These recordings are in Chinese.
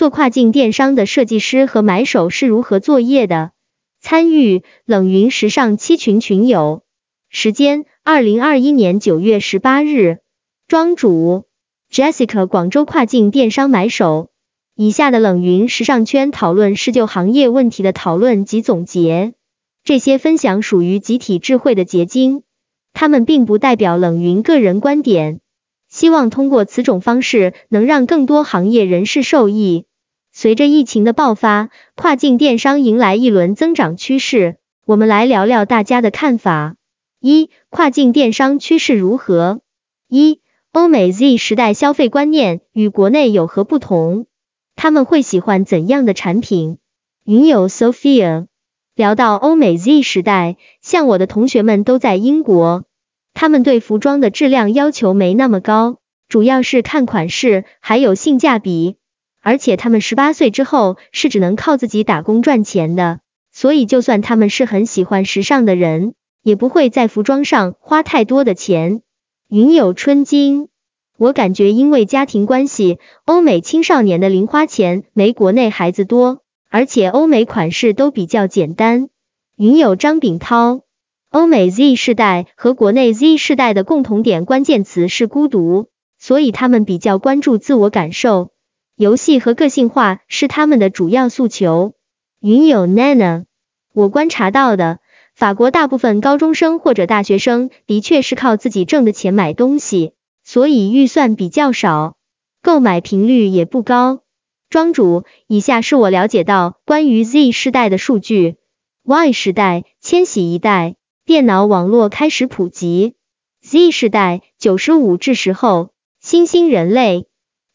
做跨境电商的设计师和买手是如何作业的？参与冷云时尚七群群友，时间二零二一年九月十八日，庄主 Jessica 广州跨境电商买手。以下的冷云时尚圈讨论是就行业问题的讨论及总结，这些分享属于集体智慧的结晶，他们并不代表冷云个人观点。希望通过此种方式能让更多行业人士受益。随着疫情的爆发，跨境电商迎来一轮增长趋势。我们来聊聊大家的看法。一、跨境电商趋势如何？一、欧美 Z 时代消费观念与国内有何不同？他们会喜欢怎样的产品？云友 Sophia 聊到欧美 Z 时代，像我的同学们都在英国，他们对服装的质量要求没那么高，主要是看款式还有性价比，而且他们十八岁之后是只能靠自己打工赚钱的，所以就算他们是很喜欢时尚的人，也不会在服装上花太多的钱。云有春金。我感觉，因为家庭关系，欧美青少年的零花钱没国内孩子多，而且欧美款式都比较简单。云有张炳涛，欧美 Z 世代和国内 Z 世代的共同点关键词是孤独，所以他们比较关注自我感受，游戏和个性化是他们的主要诉求。云友 Nana，我观察到的，法国大部分高中生或者大学生的确是靠自己挣的钱买东西。所以预算比较少，购买频率也不高。庄主，以下是我了解到关于 Z 世代的数据。Y 世代，千禧一代，电脑网络开始普及。Z 世代，九十五至十后，新兴人类，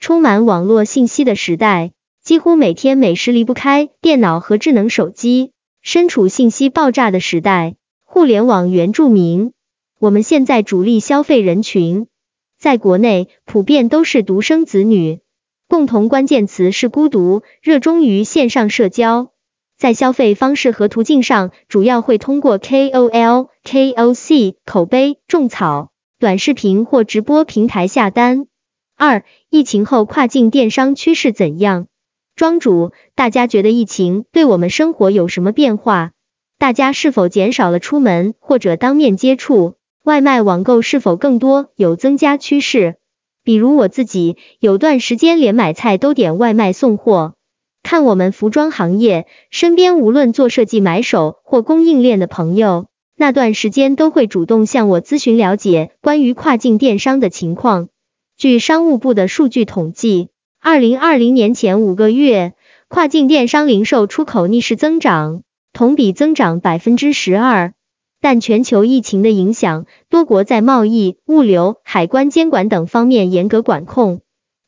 充满网络信息的时代，几乎每天每时离不开电脑和智能手机，身处信息爆炸的时代。互联网原住民，我们现在主力消费人群。在国内普遍都是独生子女，共同关键词是孤独，热衷于线上社交，在消费方式和途径上，主要会通过 KOL、KOC 口碑种草、短视频或直播平台下单。二、疫情后跨境电商趋势怎样？庄主，大家觉得疫情对我们生活有什么变化？大家是否减少了出门或者当面接触？外卖网购是否更多有增加趋势？比如我自己有段时间连买菜都点外卖送货。看我们服装行业，身边无论做设计买手或供应链的朋友，那段时间都会主动向我咨询了解关于跨境电商的情况。据商务部的数据统计，二零二零年前五个月，跨境电商零售出口逆势增长，同比增长百分之十二。但全球疫情的影响，多国在贸易、物流、海关监管等方面严格管控，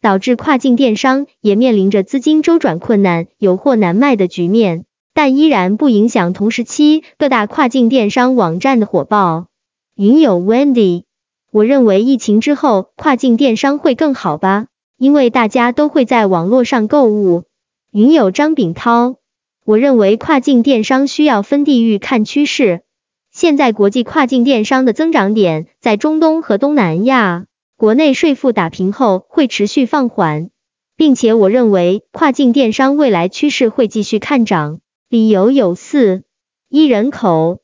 导致跨境电商也面临着资金周转困难、有货难卖的局面。但依然不影响同时期各大跨境电商网站的火爆。云友 Wendy，我认为疫情之后跨境电商会更好吧，因为大家都会在网络上购物。云友张炳涛，我认为跨境电商需要分地域看趋势。现在国际跨境电商的增长点在中东和东南亚，国内税负打平后会持续放缓，并且我认为跨境电商未来趋势会继续看涨。理由有四：一、人口；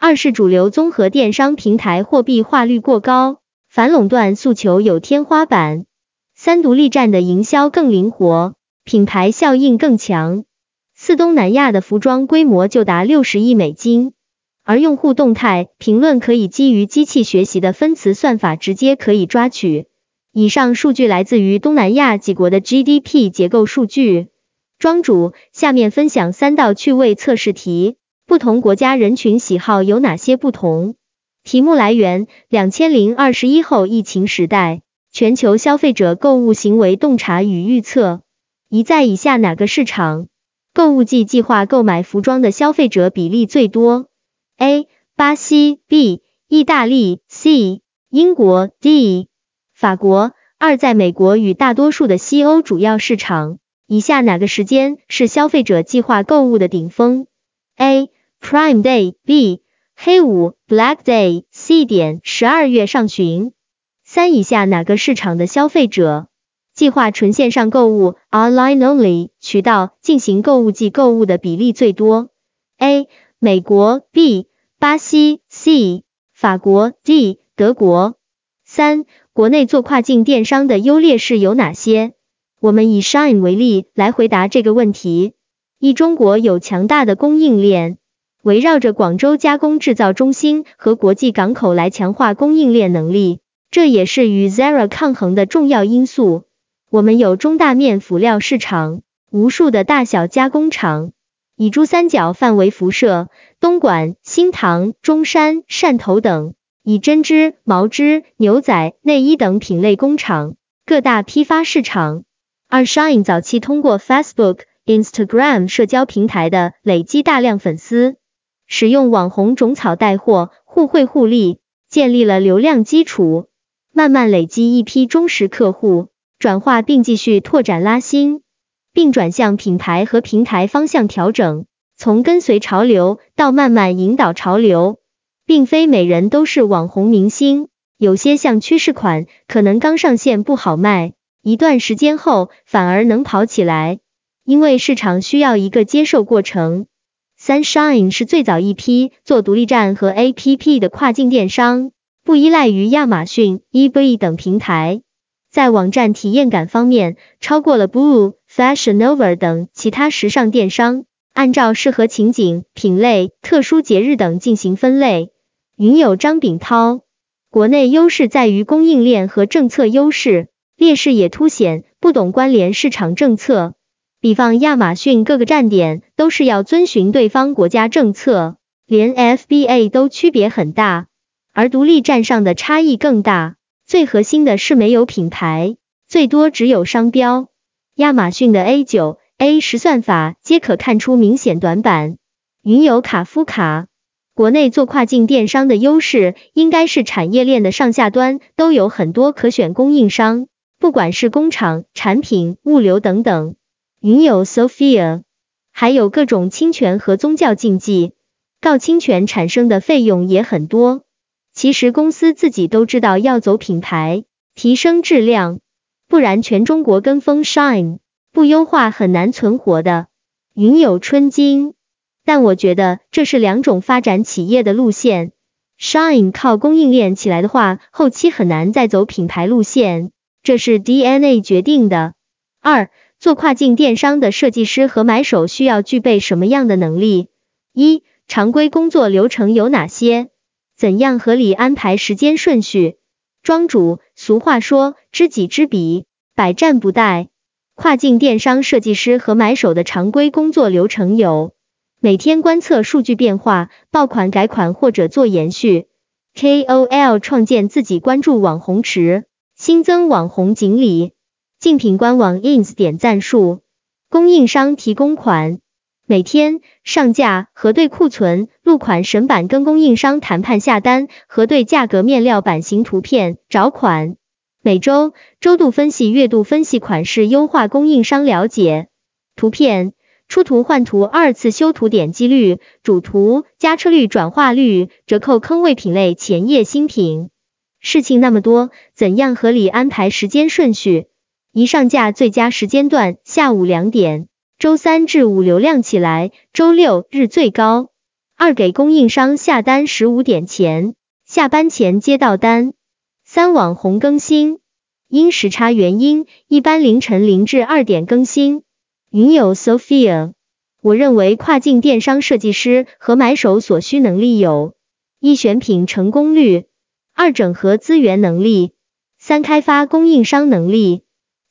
二是主流综合电商平台货币化率过高，反垄断诉求有天花板；三、独立站的营销更灵活，品牌效应更强；四、东南亚的服装规模就达六十亿美金。而用户动态评论可以基于机器学习的分词算法直接可以抓取。以上数据来自于东南亚几国的 GDP 结构数据。庄主，下面分享三道趣味测试题，不同国家人群喜好有哪些不同？题目来源：两千零二十一后疫情时代，全球消费者购物行为洞察与预测。一在以下哪个市场，购物季计划购买服装的消费者比例最多？A. 巴西 B. 意大利 C. 英国 D. 法国二在美国与大多数的西欧主要市场，以下哪个时间是消费者计划购物的顶峰？A. Prime Day B. 黑五 Black Day C. 点十二月上旬。三以下哪个市场的消费者计划纯线上购物 （online only） 渠道进行购物季购物的比例最多？A. 美国 B. 巴西 C. 法国 D. 德国。三、国内做跨境电商的优劣势有哪些？我们以 Shine 为例来回答这个问题。一、中国有强大的供应链，围绕着广州加工制造中心和国际港口来强化供应链能力，这也是与 Zara 抗衡的重要因素。我们有中大面辅料市场，无数的大小加工厂，以珠三角范围辐射，东莞、新塘、中山、汕头等，以针织、毛织、牛仔、内衣等品类工厂，各大批发市场。二 Shine 早期通过 Facebook、Instagram 社交平台的累积大量粉丝，使用网红种草带货，互惠互利，建立了流量基础，慢慢累积一批忠实客户。转化并继续拓展拉新，并转向品牌和平台方向调整，从跟随潮流到慢慢引导潮流，并非每人都是网红明星，有些像趋势款，可能刚上线不好卖，一段时间后反而能跑起来，因为市场需要一个接受过程。Sunshine 是最早一批做独立站和 APP 的跨境电商，不依赖于亚马逊、eBay 等平台。在网站体验感方面，超过了 Boo、Fashion Nova 等其他时尚电商。按照适合情景、品类、特殊节日等进行分类。云友张炳涛，国内优势在于供应链和政策优势，劣势也凸显不懂关联市场政策。比方亚马逊各个站点都是要遵循对方国家政策，连 FBA 都区别很大，而独立站上的差异更大。最核心的是没有品牌，最多只有商标。亚马逊的 A 九、A 十算法皆可看出明显短板。云有卡夫卡，国内做跨境电商的优势应该是产业链的上下端都有很多可选供应商，不管是工厂、产品、物流等等。云有 Sophia，还有各种侵权和宗教禁忌，告侵权产生的费用也很多。其实公司自己都知道要走品牌，提升质量，不然全中国跟风 Shine，不优化很难存活的。云有春金，但我觉得这是两种发展企业的路线。Shine 靠供应链起来的话，后期很难再走品牌路线，这是 DNA 决定的。二，做跨境电商的设计师和买手需要具备什么样的能力？一，常规工作流程有哪些？怎样合理安排时间顺序？庄主，俗话说知己知彼，百战不殆。跨境电商设计师和买手的常规工作流程有：每天观测数据变化，爆款改款或者做延续；KOL 创建自己关注网红池，新增网红锦鲤；竞品官网 ins 点赞数；供应商提供款。每天上架核对库存，入款审版跟供应商谈判下单，核对价格面料版型图片找款。每周周度分析，月度分析款式优化，供应商了解图片出图换图，二次修图点击率、主图加车率、转化率、折扣坑位品类、前夜新品。事情那么多，怎样合理安排时间顺序？一上架最佳时间段下午两点。周三至五流量起来，周六日最高。二给供应商下单十五点前，下班前接到单。三网红更新，因时差原因，一般凌晨零至二点更新。云友 Sophia，我认为跨境电商设计师和买手所需能力有：一选品成功率，二整合资源能力，三开发供应商能力，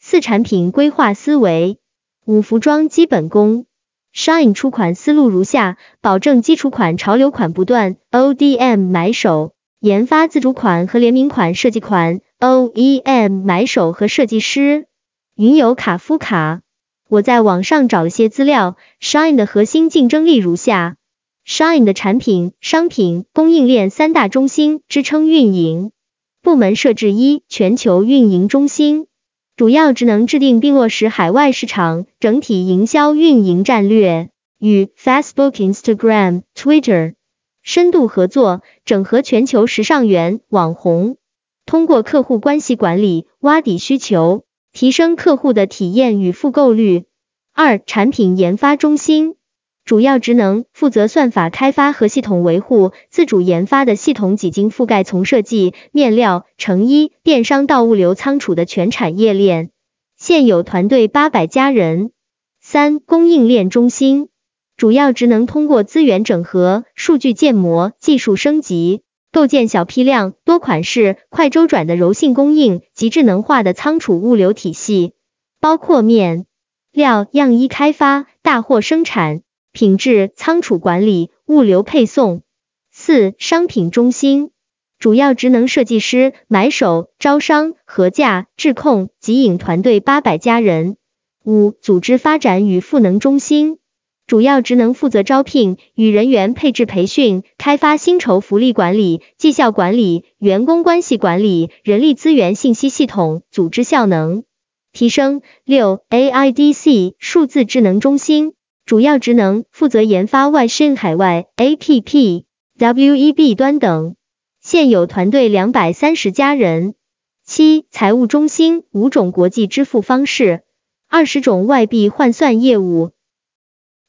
四产品规划思维。五服装基本功，Shine 出款思路如下：保证基础款、潮流款不断，ODM 买手。研发自主款和联名款设计款，OEM 买手和设计师。云游卡夫卡，我在网上找了些资料，Shine 的核心竞争力如下。：Shine 的产品、商品、供应链三大中心支撑运营，部门设置一全球运营中心。主要职能制定并落实海外市场整体营销运营战略，与 Facebook、Instagram、Twitter 深度合作，整合全球时尚源网红，通过客户关系管理挖底需求，提升客户的体验与复购率。二、产品研发中心主要职能负责算法开发和系统维护，自主研发的系统几经覆盖从设计、面料、成衣、电商到物流仓储的全产业链，现有团队八百家人。三、供应链中心主要职能通过资源整合、数据建模、技术升级。构建小批量、多款式、快周转的柔性供应及智能化的仓储物流体系，包括面料、样衣开发、大货生产、品质、仓储管理、物流配送。四、商品中心主要职能设计师、买手、招商、核价、质控、集引团队八百家人。五、组织发展与赋能中心。主要职能负责招聘与人员配置培训、开发薪酬福利管理、绩效管理、员工关系管理、人力资源信息系统、组织效能提升。六 AIDC 数字智能中心主要职能负责研发外申海外 APP、WEB 端等，现有团队两百三十家人。七财务中心五种国际支付方式，二十种外币换算业务。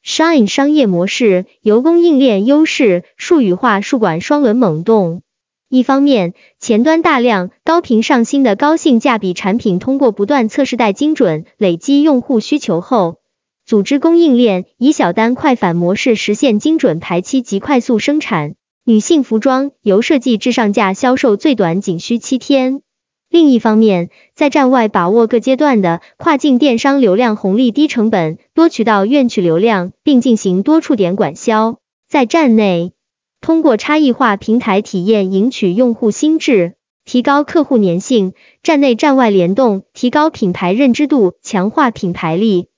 Shine 商业模式由供应链优势数语化数管双轮猛动。一方面，前端大量高频上新的高性价比产品，通过不断测试带精准累积用户需求后，组织供应链以小单快返模式实现精准排期及快速生产。女性服装由设计至上架销售最短仅需七天。另一方面，在站外把握各阶段的跨境电商流量红利，低成本、多渠道愿取流量，并进行多触点管销；在站内，通过差异化平台体验赢取用户心智，提高客户粘性；站内站外联动，提高品牌认知度，强化品牌力。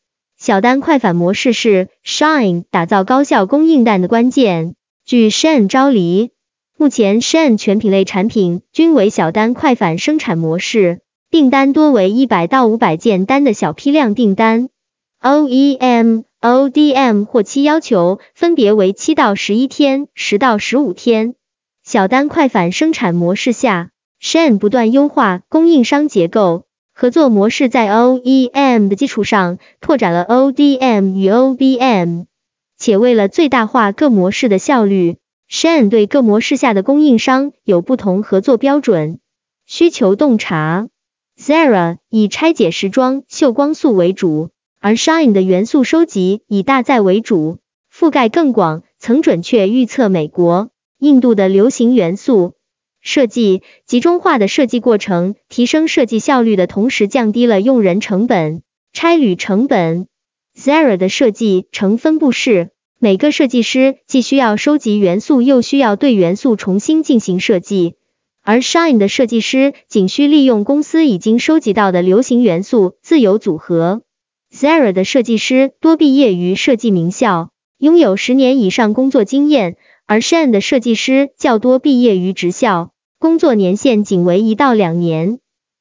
小单快返模式是 Shine 打造高效供应链的关键。据 Shine 招离。目前 Shine 全品类产品均为小单快返生产模式，订单多为一百到五百件单的小批量订单。OEM、ODM 或期要求分别为七到十一天、十到十五天。小单快返生产模式下，Shane 不断优化供应商结构，合作模式在 OEM 的基础上拓展了 ODM 与 OBM，且为了最大化各模式的效率。Shane 对各模式下的供应商有不同合作标准，需求洞察。Zara 以拆解时装、秀光素为主，而 Shine 的元素收集以大载为主，覆盖更广，曾准确预测美国、印度的流行元素。设计集中化的设计过程，提升设计效率的同时，降低了用人成本、差旅成本。Zara 的设计呈分布式。每个设计师既需要收集元素，又需要对元素重新进行设计，而 Shine 的设计师仅需利用公司已经收集到的流行元素自由组合。Zara 的设计师多毕业于设计名校，拥有十年以上工作经验，而 Shine 的设计师较多毕业于职校，工作年限仅为一到两年。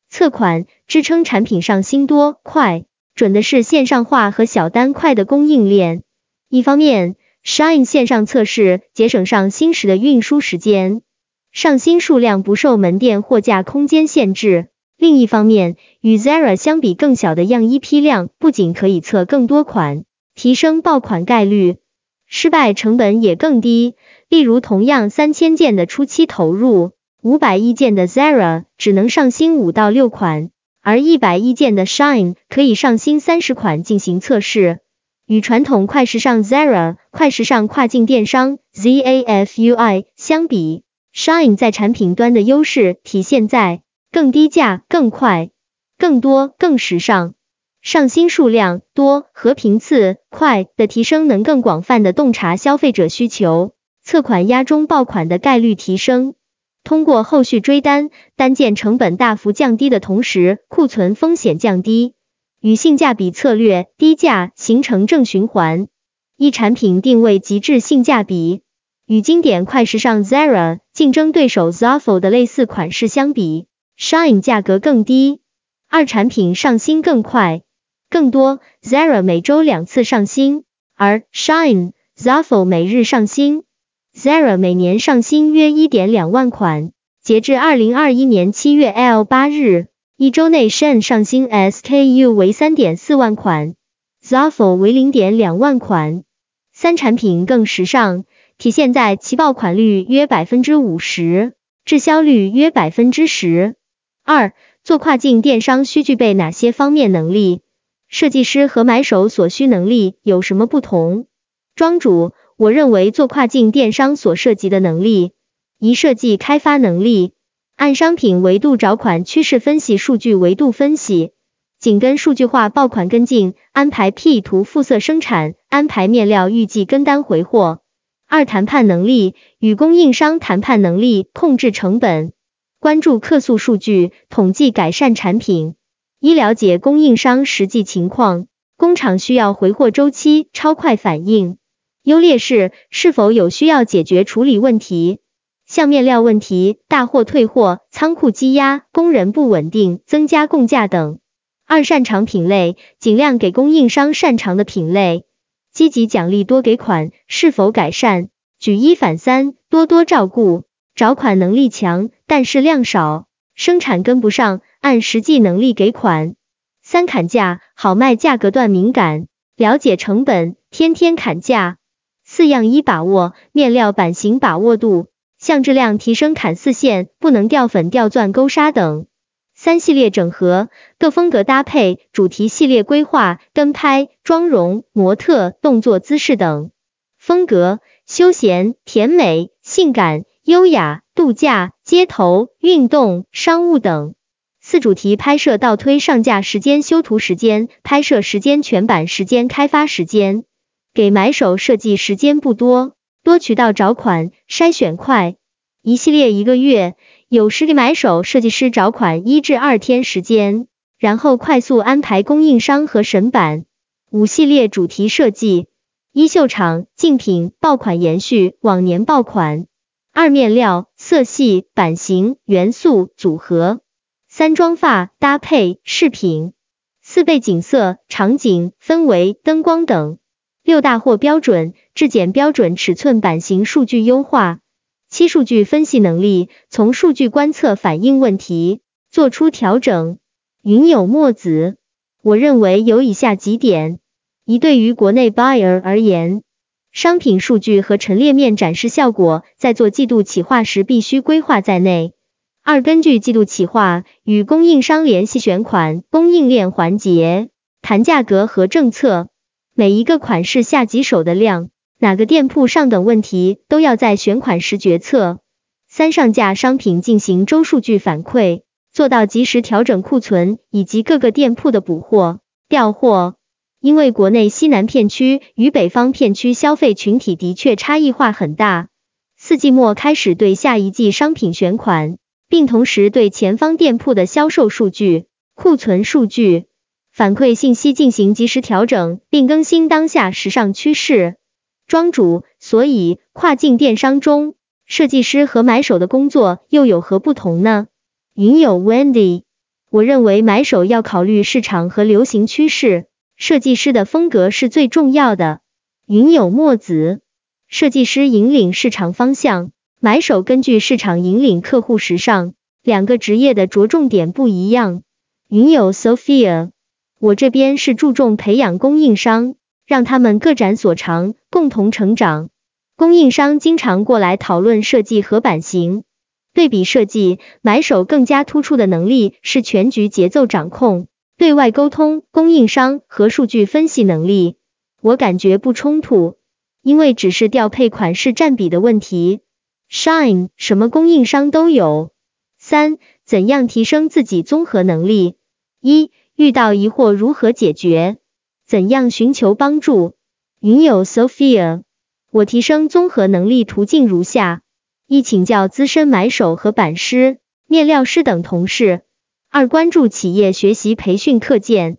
测款支撑产品上新多快准的是线上化和小单快的供应链。一方面，Shine 线上测试节省上新时的运输时间，上新数量不受门店货架空间限制；另一方面，与 Zara 相比，更小的样衣批量不仅可以测更多款，提升爆款概率，失败成本也更低。例如，同样三千件的初期投入，五百亿件的 Zara 只能上新五到六款，而一百亿件的 Shine 可以上新三十款进行测试。与传统快时尚 Zara 快时尚跨境电商 ZAFUI 相比，Shine 在产品端的优势体现在更低价、更快、更多、更时尚，上新数量多和频次快的提升，能更广泛的洞察消费者需求，测款压中爆款的概率提升。通过后续追单，单件成本大幅降低的同时，库存风险降低。与性价比策略低价形成正循环，一产品定位极致性价比。与经典快时尚 Zara 竞争对手 Zafu 的类似款式相比，Shine 价格更低。二产品上新更快、更多。Zara 每周两次上新，而 Shine Zafu 每日上新。Zara 每年上新约一点两万款，截至二零二一年七月 L 八日。一周内 Shen 上新 SKU 为三点四万款，Zafo 为零点两万款。三产品更时尚，体现在其爆款率约百分之五十，滞销率约百分之十。二，做跨境电商需具备哪些方面能力？设计师和买手所需能力有什么不同？庄主，我认为做跨境电商所涉及的能力，一设计开发能力，按商品维度找款趋势分析数据维度分析。紧跟数据化爆款跟进，安排 P 图复色生产，安排面料预计跟单回货。二谈判能力，与供应商谈判能力，控制成本，关注客诉数据，统计改善产品。一了解供应商实际情况，工厂需要回货周期，超快反应。优劣势，是否有需要解决处理问题，像面料问题、大货退货、仓库积压、工人不稳定、增加供价等。二擅长品类，尽量给供应商擅长的品类，积极奖励多给款，是否改善？举一反三，多多照顾，找款能力强，但是量少，生产跟不上，按实际能力给款。三砍价，好卖价格段敏感，了解成本，天天砍价。四样一把握，面料版型把握度，像质量提升砍四线，不能掉粉掉钻勾纱等。三系列整合，各风格搭配，主题系列规划，跟拍、妆容、模特、动作姿势等。风格：休闲、甜美、性感、优雅、度假、街头、运动、商务等。四主题拍摄倒推上架时间、修图时间、拍摄时间、全版时间、开发时间。给买手设计时间不多，多渠道找款，筛选快。一系列一个月。有实力买手设计师找款一至二天时间，然后快速安排供应商和审版。五系列主题设计：一秀场竞品爆款延续往年爆款；二面料色系版型元素组合；三妆发搭配饰品；四背景色场景氛围灯光等；六大货标准质检标准尺寸版型数据优化。七数据分析能力，从数据观测反映问题，做出调整。云有墨子，我认为有以下几点：一，对于国内 buyer 而言，商品数据和陈列面展示效果，在做季度企划时必须规划在内。二，根据季度企划，与供应商联系选款、供应链环节，谈价格和政策，每一个款式下几手的量。哪个店铺上等问题都要在选款时决策。三上架商品进行周数据反馈，做到及时调整库存以及各个店铺的补货、调货。因为国内西南片区与北方片区消费群体的确差异化很大。四季末开始对下一季商品选款，并同时对前方店铺的销售数据、库存数据、反馈信息进行及时调整，并更新当下时尚趋势。庄主，所以跨境电商中，设计师和买手的工作又有何不同呢？云友 Wendy，我认为买手要考虑市场和流行趋势，设计师的风格是最重要的。云友墨子，设计师引领市场方向，买手根据市场引领客户时尚，两个职业的着重点不一样。云友 Sophia，我这边是注重培养供应商。让他们各展所长，共同成长。供应商经常过来讨论设计和版型。对比设计，买手更加突出的能力是全局节奏掌控、对外沟通、供应商和数据分析能力。我感觉不冲突，因为只是调配款式占比的问题。Shine 什么供应商都有。三，怎样提升自己综合能力？一，遇到疑惑如何解决？怎样寻求帮助？云友 Sophia，我提升综合能力途径如下：一、请教资深买手和版师、面料师等同事；二、关注企业学习培训课件；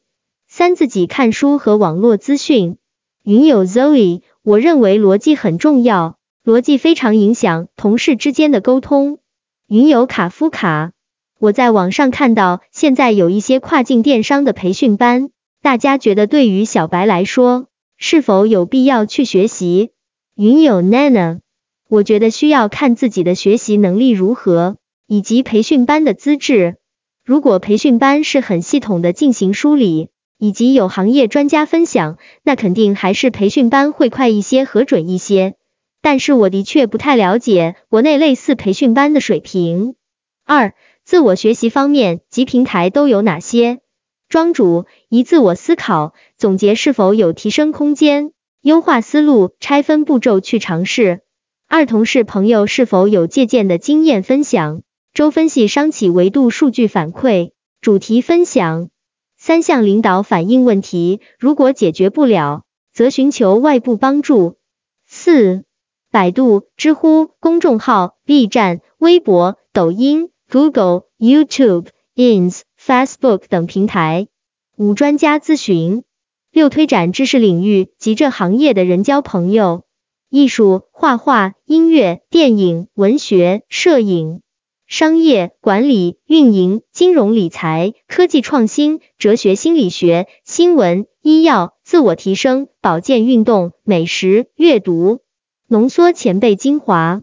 三、自己看书和网络资讯。云友 Zoe，我认为逻辑很重要，逻辑非常影响同事之间的沟通。云友卡夫卡，我在网上看到现在有一些跨境电商的培训班。大家觉得对于小白来说，是否有必要去学习？云友 Nana，我觉得需要看自己的学习能力如何，以及培训班的资质。如果培训班是很系统的进行梳理，以及有行业专家分享，那肯定还是培训班会快一些和准一些。但是我的确不太了解国内类似培训班的水平。二、自我学习方面及平台都有哪些？庄主一、自我思考，总结是否有提升空间，优化思路，拆分步骤去尝试。二、同事朋友是否有借鉴的经验分享？周分析商企维度数据反馈，主题分享。三、向领导反映问题，如果解决不了，则寻求外部帮助。四。百度、知乎、公众号、B 站、微博、抖音、Google、YouTube、Ins、Facebook 等平台。五、专家咨询。六、推展知识领域及这行业的人交朋友。艺术、画画、音乐、电影、文学、摄影。商业、管理、运营、金融理财、科技创新、哲学心理学、新闻、医药、自我提升、保健运动、美食、阅读。浓缩前辈精华，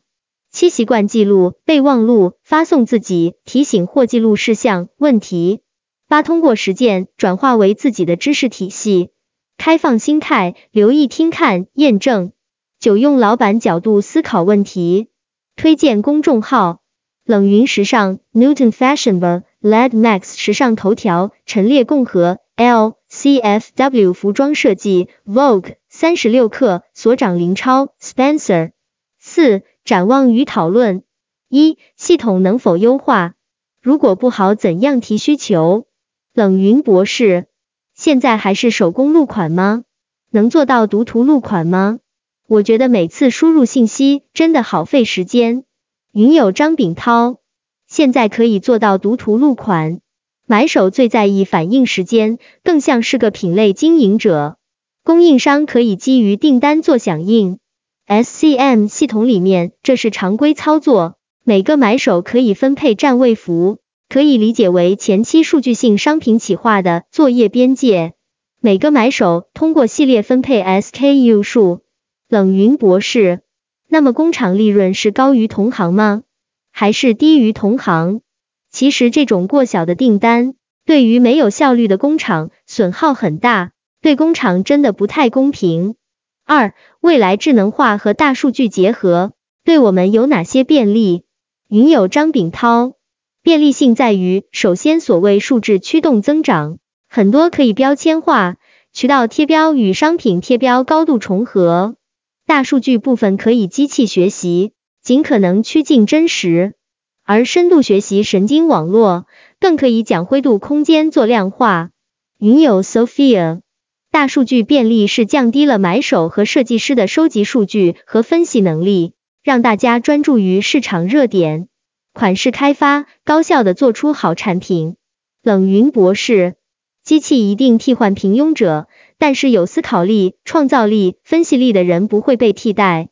七习惯记录备忘录，发送自己提醒或记录事项问题。八通过实践转化为自己的知识体系，开放心态，留意听看验证。九用老板角度思考问题，推荐公众号冷云时尚 Newton Fashionable Led Max 时尚头条陈列共和 L C F W 服装设计 Vogue。三十六氪所长林超 Spencer 四展望与讨论一系统能否优化？如果不好，怎样提需求？冷云博士，现在还是手工录款吗？能做到读图录款吗？我觉得每次输入信息真的好费时间。云友张炳涛，现在可以做到读图录款。买手最在意反应时间，更像是个品类经营者。供应商可以基于订单做响应，SCM 系统里面这是常规操作。每个买手可以分配站位符，可以理解为前期数据性商品企划的作业边界。每个买手通过系列分配 SKU 数。冷云博士，那么工厂利润是高于同行吗？还是低于同行？其实这种过小的订单，对于没有效率的工厂损耗很大。对工厂真的不太公平。二、未来智能化和大数据结合对我们有哪些便利？云友张炳涛，便利性在于，首先所谓数字驱动增长，很多可以标签化，渠道贴标与商品贴标高度重合。大数据部分可以机器学习，尽可能趋近真实，而深度学习神经网络更可以将灰度空间做量化。云友 Sophia。大数据便利是降低了买手和设计师的收集数据和分析能力，让大家专注于市场热点、款式开发，高效的做出好产品。冷云博士，机器一定替换平庸者，但是有思考力、创造力、分析力的人不会被替代。